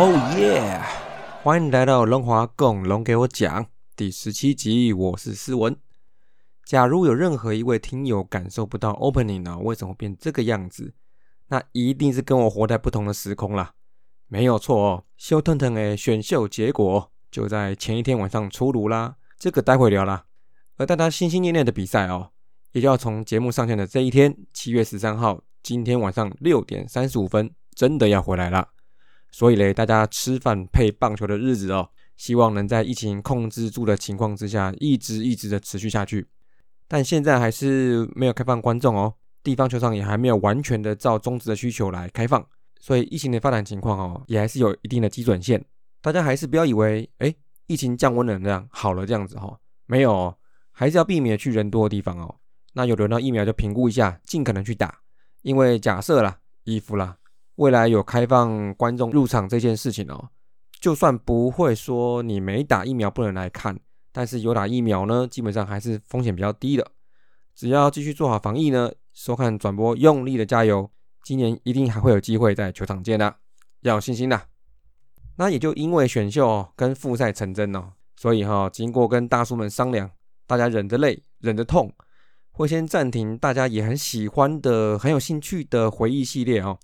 哦耶！欢迎来到龙华共龙给我讲第十七集，我是思文。假如有任何一位听友感受不到 opening 呢，为什么变这个样子？那一定是跟我活在不同的时空啦。没有错哦。秀腾腾的选秀结果就在前一天晚上出炉啦，这个待会聊啦。而大家心心念念的比赛哦，也就要从节目上线的这一天，七月十三号，今天晚上六点三十五分，真的要回来了。所以嘞，大家吃饭配棒球的日子哦，希望能在疫情控制住的情况之下，一直一直的持续下去。但现在还是没有开放观众哦，地方球场也还没有完全的照中职的需求来开放，所以疫情的发展情况哦，也还是有一定的基准线。大家还是不要以为，哎，疫情降温了这样好了这样子哈，没有哦，还是要避免去人多的地方哦。那有轮到疫苗就评估一下，尽可能去打，因为假设啦，衣服啦。未来有开放观众入场这件事情哦，就算不会说你没打疫苗不能来看，但是有打疫苗呢，基本上还是风险比较低的。只要继续做好防疫呢，收看转播用力的加油，今年一定还会有机会在球场见的，要有信心的。那也就因为选秀跟复赛成真哦，所以哈，经过跟大叔们商量，大家忍着泪忍着痛，会先暂停大家也很喜欢的、很有兴趣的回忆系列哦。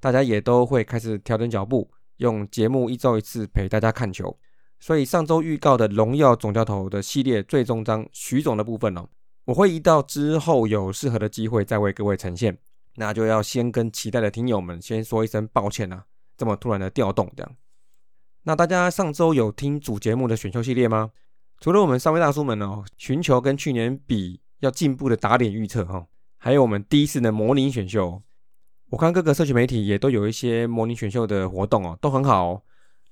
大家也都会开始调整脚步，用节目一周一次陪大家看球。所以上周预告的荣耀总教头的系列最终章徐总的部分哦，我会移到之后有适合的机会再为各位呈现。那就要先跟期待的听友们先说一声抱歉啊，这么突然的调动这样。那大家上周有听主节目的选秀系列吗？除了我们三位大叔们哦，寻求跟去年比要进步的打点预测哈，还有我们第一次的模拟选秀。我看各个社区媒体也都有一些模拟选秀的活动哦，都很好哦。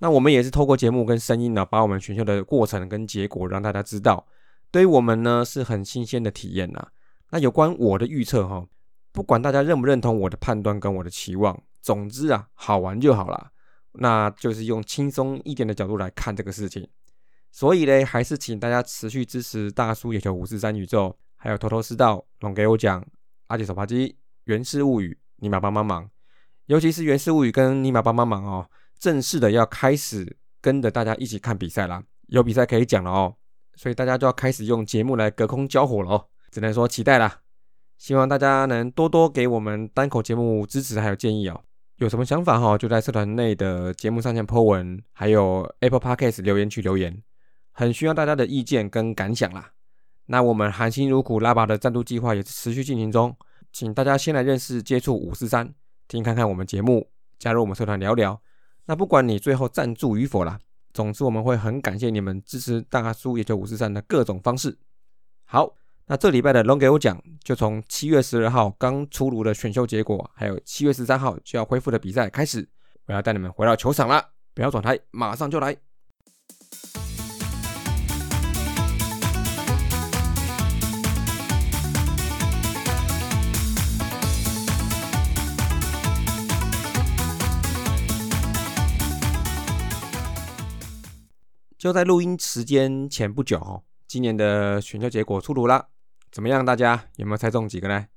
那我们也是透过节目跟声音呢，把我们选秀的过程跟结果让大家知道，对于我们呢是很新鲜的体验呐。那有关我的预测哈，不管大家认不认同我的判断跟我的期望，总之啊，好玩就好了。那就是用轻松一点的角度来看这个事情。所以呢，还是请大家持续支持大叔野球五四三宇宙，还有头头是道龙给我讲阿杰手扒鸡原氏物语。尼玛帮帮忙，尤其是《原始物语》跟尼玛帮帮忙哦，正式的要开始跟着大家一起看比赛啦，有比赛可以讲了哦，所以大家就要开始用节目来隔空交火了哦，只能说期待啦。希望大家能多多给我们单口节目支持还有建议哦，有什么想法哈，就在社团内的节目上线 po 文，还有 Apple Podcast 留言区留言，很需要大家的意见跟感想啦。那我们含辛茹苦拉拔的赞助计划也持续进行中。请大家先来认识、接触五四三，听看看我们节目，加入我们社团聊聊。那不管你最后赞助与否啦，总之我们会很感谢你们支持大叔也就五四三的各种方式。好，那这礼拜的龙给我讲，就从七月十二号刚出炉的选秀结果，还有七月十三号就要恢复的比赛开始，我要带你们回到球场了，不要转台，马上就来。就在录音时间前不久，今年的选秀结果出炉了，怎么样？大家有没有猜中几个呢？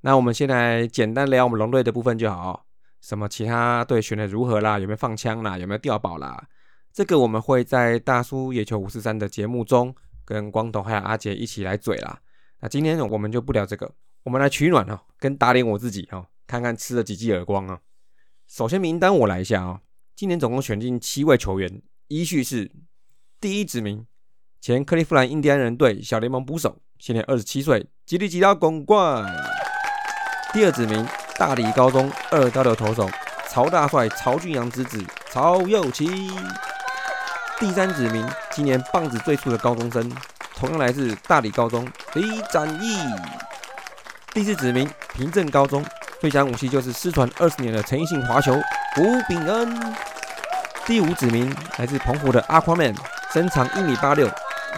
那我们先来简单聊我们龙队的部分就好，什么其他队选的如何啦？有没有放枪啦？有没有掉宝啦？这个我们会在大叔野球五四三的节目中跟光头还有阿杰一起来嘴啦。那今天我们就不聊这个，我们来取暖哦，跟打脸我自己哦，看看吃了几记耳光啊。首先名单我来一下啊，今年总共选进七位球员。依序是：第一指名前克利夫兰印第安人队小联盟捕手，现年二十七岁，吉利吉拉拱冠；第二指名大理高中二刀流投手曹大帅曹俊阳之子曹佑奇；第三指名今年棒子最粗的高中生，同样来自大理高中李展毅；第四指名平镇高中最强武器就是失传二十年的陈奕迅滑球胡炳恩。第五指名来自澎湖的 Aquaman，身长一米八六，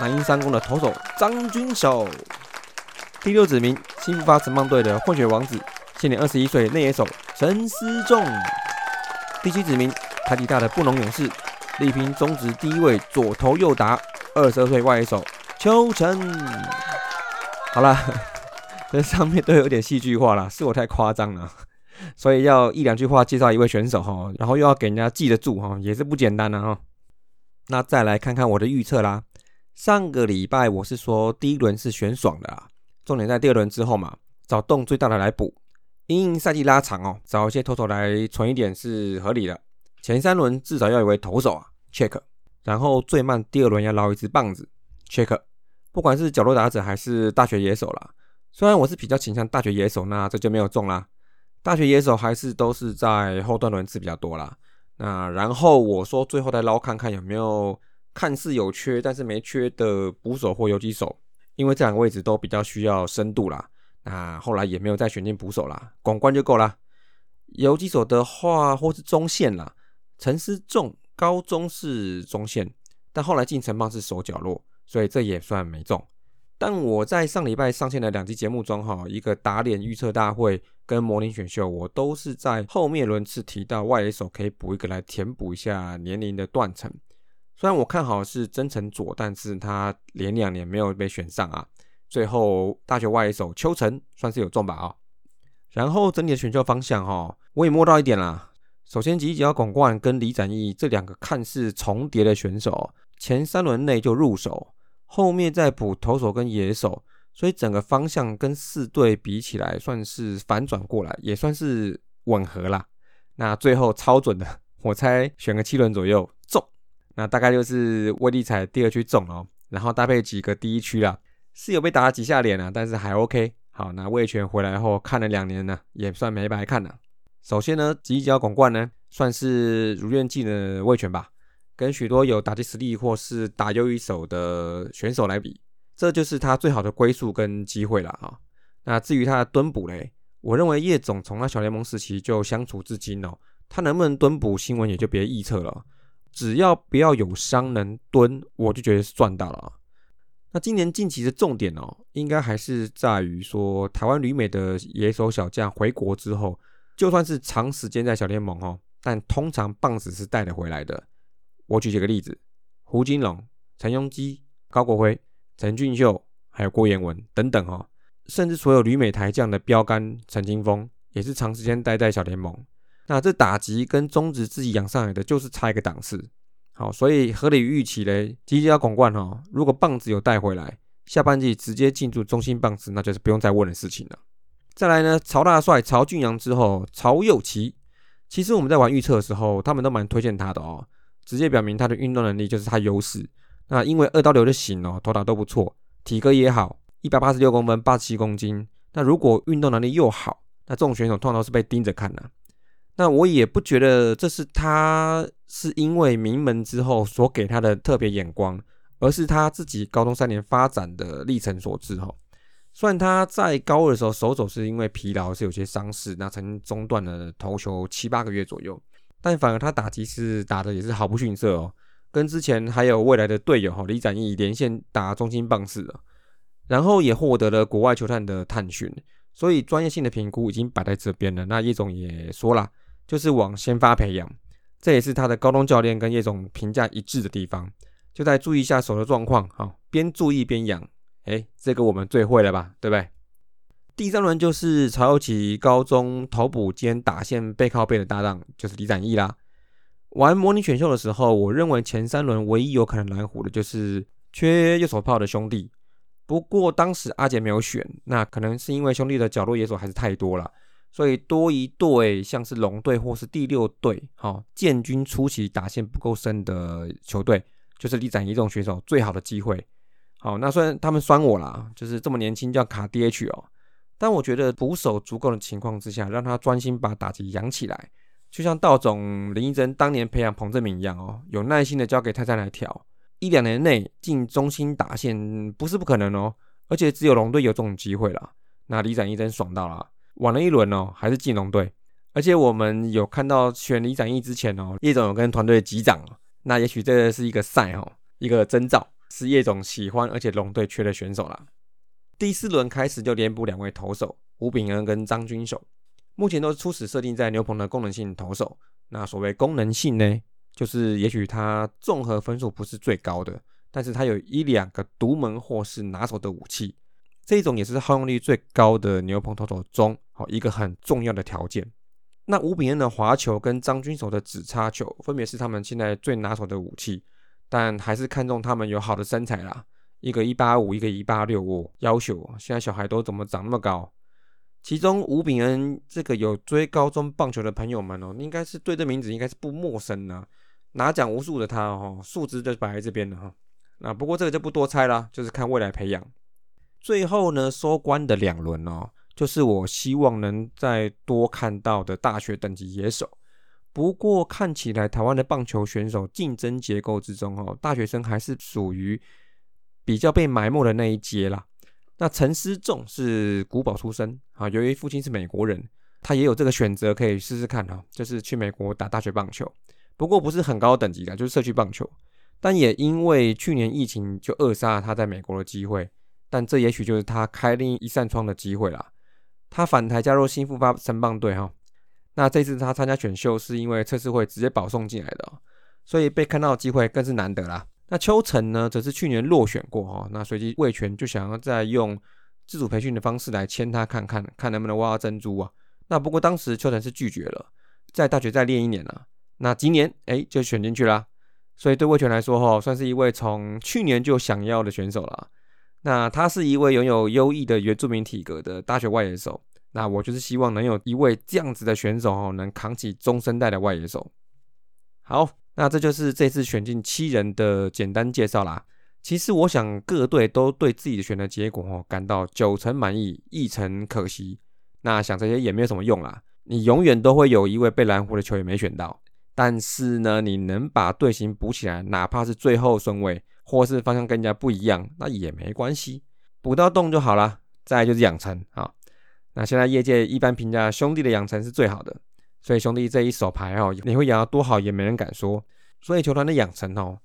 南英三公的投手张君守。第六指名新发城棒队的混血王子，现年二十一岁内野手陈思仲。第七指名台底大的布隆勇士，力拼中职第一位左投右打二十二岁外野手邱晨。好了，这上面都有点戏剧化了，是我太夸张了。所以要一两句话介绍一位选手哈，然后又要给人家记得住哈，也是不简单的哈。那再来看看我的预测啦。上个礼拜我是说第一轮是选爽的啊，重点在第二轮之后嘛，找洞最大的来补。因赛季拉长哦，找一些投手来存一点是合理的。前三轮至少要有位投手啊，check。然后最慢第二轮要捞一支棒子，check。不管是角落打者还是大学野手啦，虽然我是比较倾向大学野手，那这就没有中啦。大学野手还是都是在后段轮次比较多啦。那然后我说最后再捞看看有没有看似有缺但是没缺的捕手或游击手，因为这两个位置都比较需要深度啦。那后来也没有再选进捕手啦，广关就够啦。游击手的话或是中线啦，陈思中高中是中线，但后来进城棒是守角落，所以这也算没中。但我在上礼拜上线的两集节目中，哈，一个打脸预测大会跟模拟选秀，我都是在后面轮次提到外野手可以补一个来填补一下年龄的断层。虽然我看好是真诚左，但是他连两年没有被选上啊。最后大学外野手邱成算是有中吧啊。然后整体的选秀方向哈，我也摸到一点啦。首先吉吉广冠跟李展毅这两个看似重叠的选手，前三轮内就入手。后面再补投手跟野手，所以整个方向跟四队比起来算是反转过来，也算是吻合啦。那最后超准的，我猜选个七轮左右中，那大概就是威力彩第二区中哦，然后搭配几个第一区啦，是有被打了几下脸啊，但是还 OK。好，那魏权回来后看了两年呢，也算没白看了。首先呢，吉吉广冠呢，算是如愿进的魏权吧。跟许多有打击实力或是打优一手的选手来比，这就是他最好的归宿跟机会了哈。那至于他的蹲补嘞，我认为叶总从他小联盟时期就相处至今哦，他能不能蹲补，新闻也就别预测了。只要不要有伤能蹲，我就觉得是赚到了。那今年近期的重点哦，应该还是在于说台湾旅美的野手小将回国之后，就算是长时间在小联盟哦，但通常棒子是带得回来的。我举几个例子：胡金龙、陈庸基、高国辉、陈俊秀，还有郭彦文等等哈，甚至所有旅美台将的标杆陈金峰，也是长时间待在小联盟。那这打击跟中职自己养上来的，就是差一个档次。好，所以合理预期嘞，吉吉要广冠哈，如果棒子有带回来，下半季直接进入中心棒子，那就是不用再问的事情了。再来呢，曹大帅、曹俊阳之后，曹佑奇，其实我们在玩预测的时候，他们都蛮推荐他的哦。直接表明他的运动能力就是他优势。那因为二刀流的型哦，投打都不错，体格也好，一百八十六公分，八十七公斤。那如果运动能力又好，那这种选手通常都是被盯着看的。那我也不觉得这是他是因为名门之后所给他的特别眼光，而是他自己高中三年发展的历程所致哈。虽然他在高二的时候手肘是因为疲劳是有些伤势，那曾经中断了投球七八个月左右。但反而他打击是打的也是毫不逊色哦，跟之前还有未来的队友哈李展毅连线打中心棒式的，然后也获得了国外球探的探寻，所以专业性的评估已经摆在这边了。那叶总也说了，就是往先发培养，这也是他的高中教练跟叶总评价一致的地方，就在注意一下手的状况哈，边注意边养，哎，这个我们最会了吧，对不对？第三轮就是曹友奇高中投补兼打线背靠背的搭档，就是李展毅啦。玩模拟选秀的时候，我认为前三轮唯一有可能蓝虎的就是缺右手炮的兄弟。不过当时阿杰没有选，那可能是因为兄弟的角落野手还是太多了，所以多一队像是龙队或是第六队，好建军初期打线不够深的球队，就是李展毅这种选手最好的机会。好，那虽然他们酸我啦，就是这么年轻叫卡 DH 哦。但我觉得捕手足够的情况之下，让他专心把打击养起来，就像道总林一珍当年培养彭正明一样哦，有耐心的交给泰山来调，一两年内进中心打线不是不可能哦，而且只有龙队有这种机会了。那李展一真爽到了，晚了一轮哦，还是进龙队，而且我们有看到选李展一之前哦，叶总有跟团队击掌，那也许这是一个赛哦，一个征兆，是叶总喜欢而且龙队缺的选手啦。第四轮开始就连补两位投手，吴炳恩跟张军守，目前都是初始设定在牛棚的功能性投手。那所谓功能性呢，就是也许他综合分数不是最高的，但是他有一两个独门或是拿手的武器，这种也是耗用率最高的牛棚投手中，好一个很重要的条件。那吴炳恩的滑球跟张君手的指叉球，分别是他们现在最拿手的武器，但还是看中他们有好的身材啦。一个一八五，一个一八六，哦，要求现在小孩都怎么长那么高？其中吴炳恩这个有追高中棒球的朋友们哦，应该是对这名字应该是不陌生呢。拿奖无数的他哦，数值就摆在这边了哈。那不过这个就不多猜啦，就是看未来培养。最后呢，收官的两轮哦，就是我希望能再多看到的大学等级野手。不过看起来台湾的棒球选手竞争结构之中哦，大学生还是属于比较被埋没的那一阶啦。那陈思仲是古堡出身啊，由于父亲是美国人，他也有这个选择可以试试看啊，就是去美国打大学棒球。不过不是很高等级的，就是社区棒球。但也因为去年疫情就扼杀了他在美国的机会。但这也许就是他开另一扇窗的机会啦。他返台加入新富发三棒队哈。那这次他参加选秀是因为测试会直接保送进来的，所以被看到的机会更是难得啦。那邱成呢，则是去年落选过哈。那随即魏权就想要再用自主培训的方式来签他看看，看能不能挖到珍珠啊。那不过当时邱成是拒绝了，在大学再练一年了。那今年哎就选进去了，所以对魏权来说哈，算是一位从去年就想要的选手了。那他是一位拥有优异的原住民体格的大学外野手。那我就是希望能有一位这样子的选手哦，能扛起中生代的外野手。好，那这就是这次选进七人的简单介绍啦。其实我想各队都对自己的选的结果哦感到九成满意，一成可惜。那想这些也没有什么用啦，你永远都会有一位被蓝湖的球员没选到。但是呢，你能把队形补起来，哪怕是最后顺位，或是方向跟人家不一样，那也没关系，补到洞就好了。再就是养成啊，那现在业界一般评价兄弟的养成是最好的，所以兄弟这一手牌哦，你会养到多好也没人敢说。所以球团的养成哦，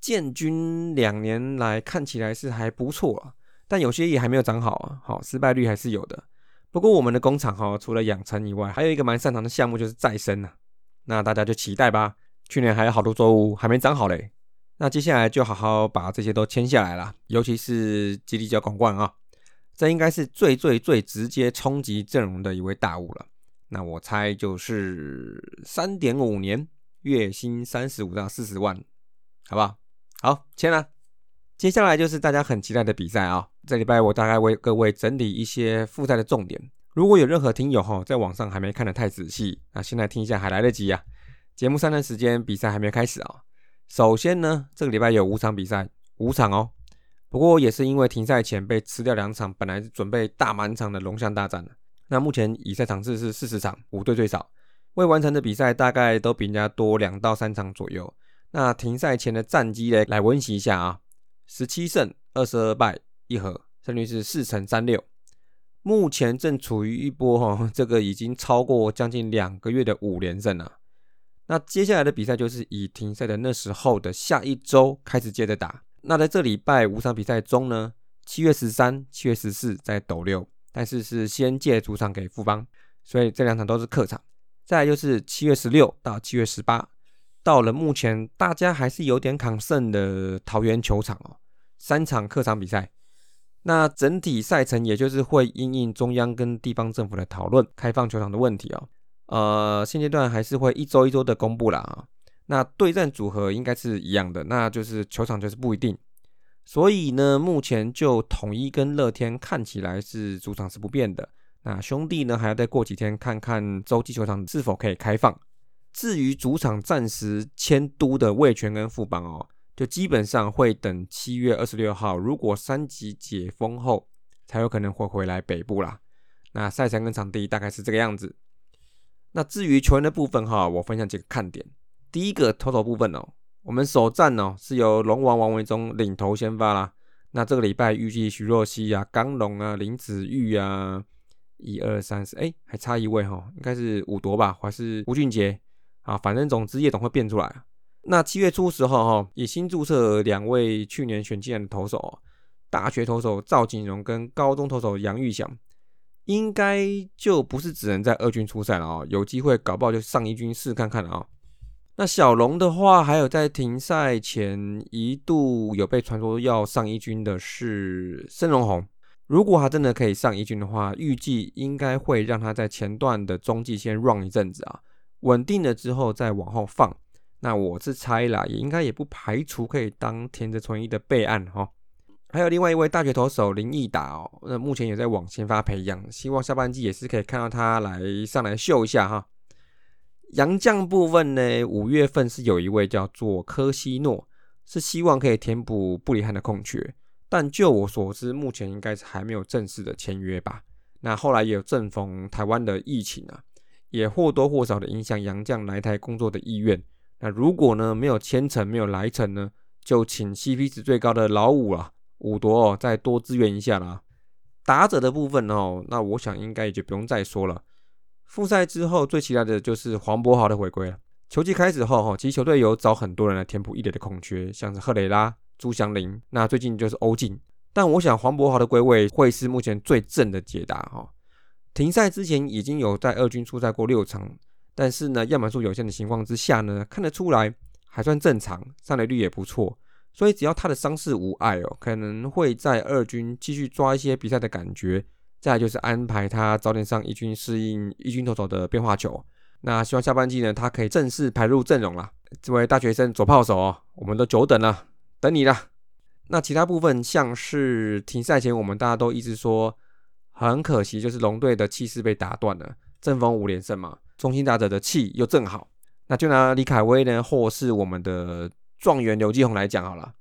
建军两年来看起来是还不错啊，但有些也还没有长好啊，好失败率还是有的。不过我们的工厂哈，除了养成以外，还有一个蛮擅长的项目就是再生啊。那大家就期待吧。去年还有好多作物还没长好嘞，那接下来就好好把这些都签下来了。尤其是吉利角广冠啊，这应该是最最最直接冲击阵容的一位大物了。那我猜就是三点五年，月薪三十五到四十万，好不好？好，签了。接下来就是大家很期待的比赛啊。这礼拜我大概为各位整理一些复赛的重点。如果有任何听友哈在网上还没看得太仔细，那现在听一下还来得及啊。节目三段时间，比赛还没开始啊。首先呢，这个礼拜有五场比赛，五场哦。不过也是因为停赛前被吃掉两场，本来准备大满场的龙象大战那目前以赛场次是四十场，五队最少，未完成的比赛大概都比人家多两到三场左右。那停赛前的战绩嘞，来温习一下啊。十七胜二十二败一和，胜率是四成三六。目前正处于一波哈，这个已经超过将近两个月的五连胜了。那接下来的比赛就是以停赛的那时候的下一周开始接着打。那在这礼拜五场比赛中呢，七月十三、七月十四在斗六，但是是先借主场给富邦，所以这两场都是客场。再就是七月十六到七月十八，到了目前大家还是有点抗胜的桃园球场哦，三场客场比赛。那整体赛程也就是会因应中央跟地方政府的讨论，开放球场的问题哦。呃，现阶段还是会一周一周的公布啦啊。那对战组合应该是一样的，那就是球场就是不一定。所以呢，目前就统一跟乐天看起来是主场是不变的。那兄弟呢，还要再过几天看看洲际球场是否可以开放。至于主场暂时迁都的味全跟富邦哦。就基本上会等七月二十六号，如果三级解封后，才有可能会回来北部啦。那赛程跟场地大概是这个样子。那至于球员的部分哈，我分享几个看点。第一个投手部分哦，我们首战哦是由龙王王维忠领头先发啦。那这个礼拜预计徐若曦啊、刚龙啊、林子玉啊，一二三四，哎，还差一位哈，应该是武夺吧，还是吴俊杰啊？反正总之夜总会变出来。那七月初时候，哈，以新注册两位去年选进来的投手，大学投手赵景荣跟高中投手杨玉祥，应该就不是只能在二军出赛了啊，有机会搞不好就上一军试看看了啊。那小龙的话，还有在停赛前一度有被传说要上一军的是申荣宏，如果他真的可以上一军的话，预计应该会让他在前段的中继先 run 一阵子啊，稳定了之后再往后放。那我是猜啦，也应该也不排除可以当田泽纯一的备案哈。还有另外一位大学投手林毅达哦，那目前也在往前发培养，希望下半季也是可以看到他来上来秀一下哈。洋将部分呢，五月份是有一位叫做科西诺，是希望可以填补布里汉的空缺。但就我所知，目前应该是还没有正式的签约吧。那后来也有正逢台湾的疫情啊，也或多或少的影响杨绛来台工作的意愿。那如果呢没有签成，没有来成呢，就请 CP 值最高的老五啊，五夺哦，再多支援一下啦。打者的部分哦，那我想应该也就不用再说了。复赛之后最期待的就是黄博豪的回归了。球季开始后哈，其实球队有找很多人来填补一垒的空缺，像是赫雷拉。朱祥林，那最近就是欧进，但我想黄博豪的归位会是目前最正的解答哈。停赛之前已经有在二军出赛过六场，但是呢样本数有限的情况之下呢，看得出来还算正常，上垒率也不错，所以只要他的伤势无碍哦，可能会在二军继续抓一些比赛的感觉。再就是安排他早点上一军适应一军投手的变化球。那希望下半季呢，他可以正式排入阵容啦。这位大学生左炮手哦，我们都久等了。等你了。那其他部分像是停赛前，我们大家都一直说很可惜，就是龙队的气势被打断了。正逢五连胜嘛，中心打者的气又正好。那就拿李凯威呢，或是我们的状元刘基宏来讲好了。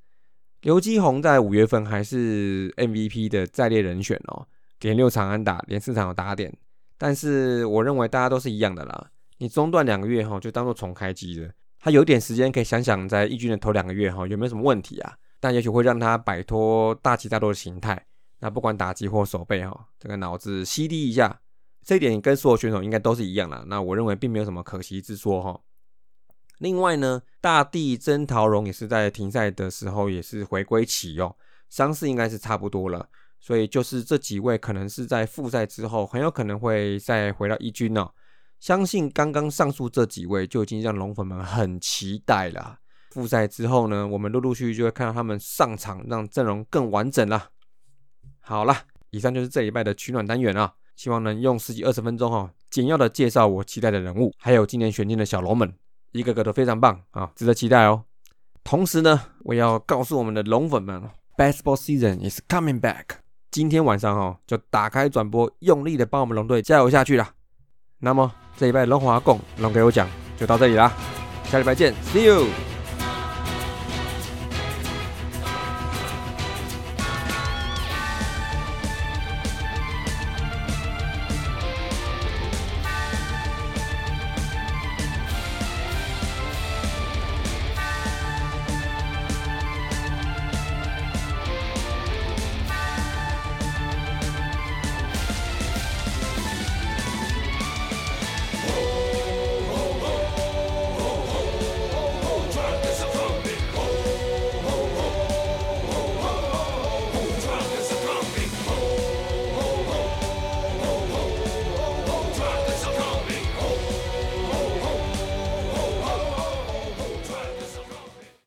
刘基宏在五月份还是 MVP 的在列人选哦，连六场安打，连四场有打点。但是我认为大家都是一样的啦，你中断两个月哈，就当做重开机了。他有点时间可以想想，在义军的头两个月哈有没有什么问题啊？但也许会让他摆脱大起大落的形态。那不管打击或守备哈，这个脑子吸低一下，这一点跟所有选手应该都是一样的。那我认为并没有什么可惜之说哈。另外呢，大地真桃荣也是在停赛的时候也是回归启用，伤势应该是差不多了，所以就是这几位可能是在复赛之后很有可能会再回到一军哦。相信刚刚上述这几位就已经让龙粉们很期待了。复赛之后呢，我们陆陆续续就会看到他们上场，让阵容更完整了。好了，以上就是这礼拜的取暖单元啊，希望能用十几二十分钟哈，简要的介绍我期待的人物，还有今年选进的小龙们，一个个都非常棒啊，值得期待哦。同时呢，我要告诉我们的龙粉们，Baseball season is coming back。今天晚上哈，就打开转播，用力的帮我们龙队加油下去了。那么。这礼拜龙华共龙给我讲，就到这里啦，下礼拜见，See you。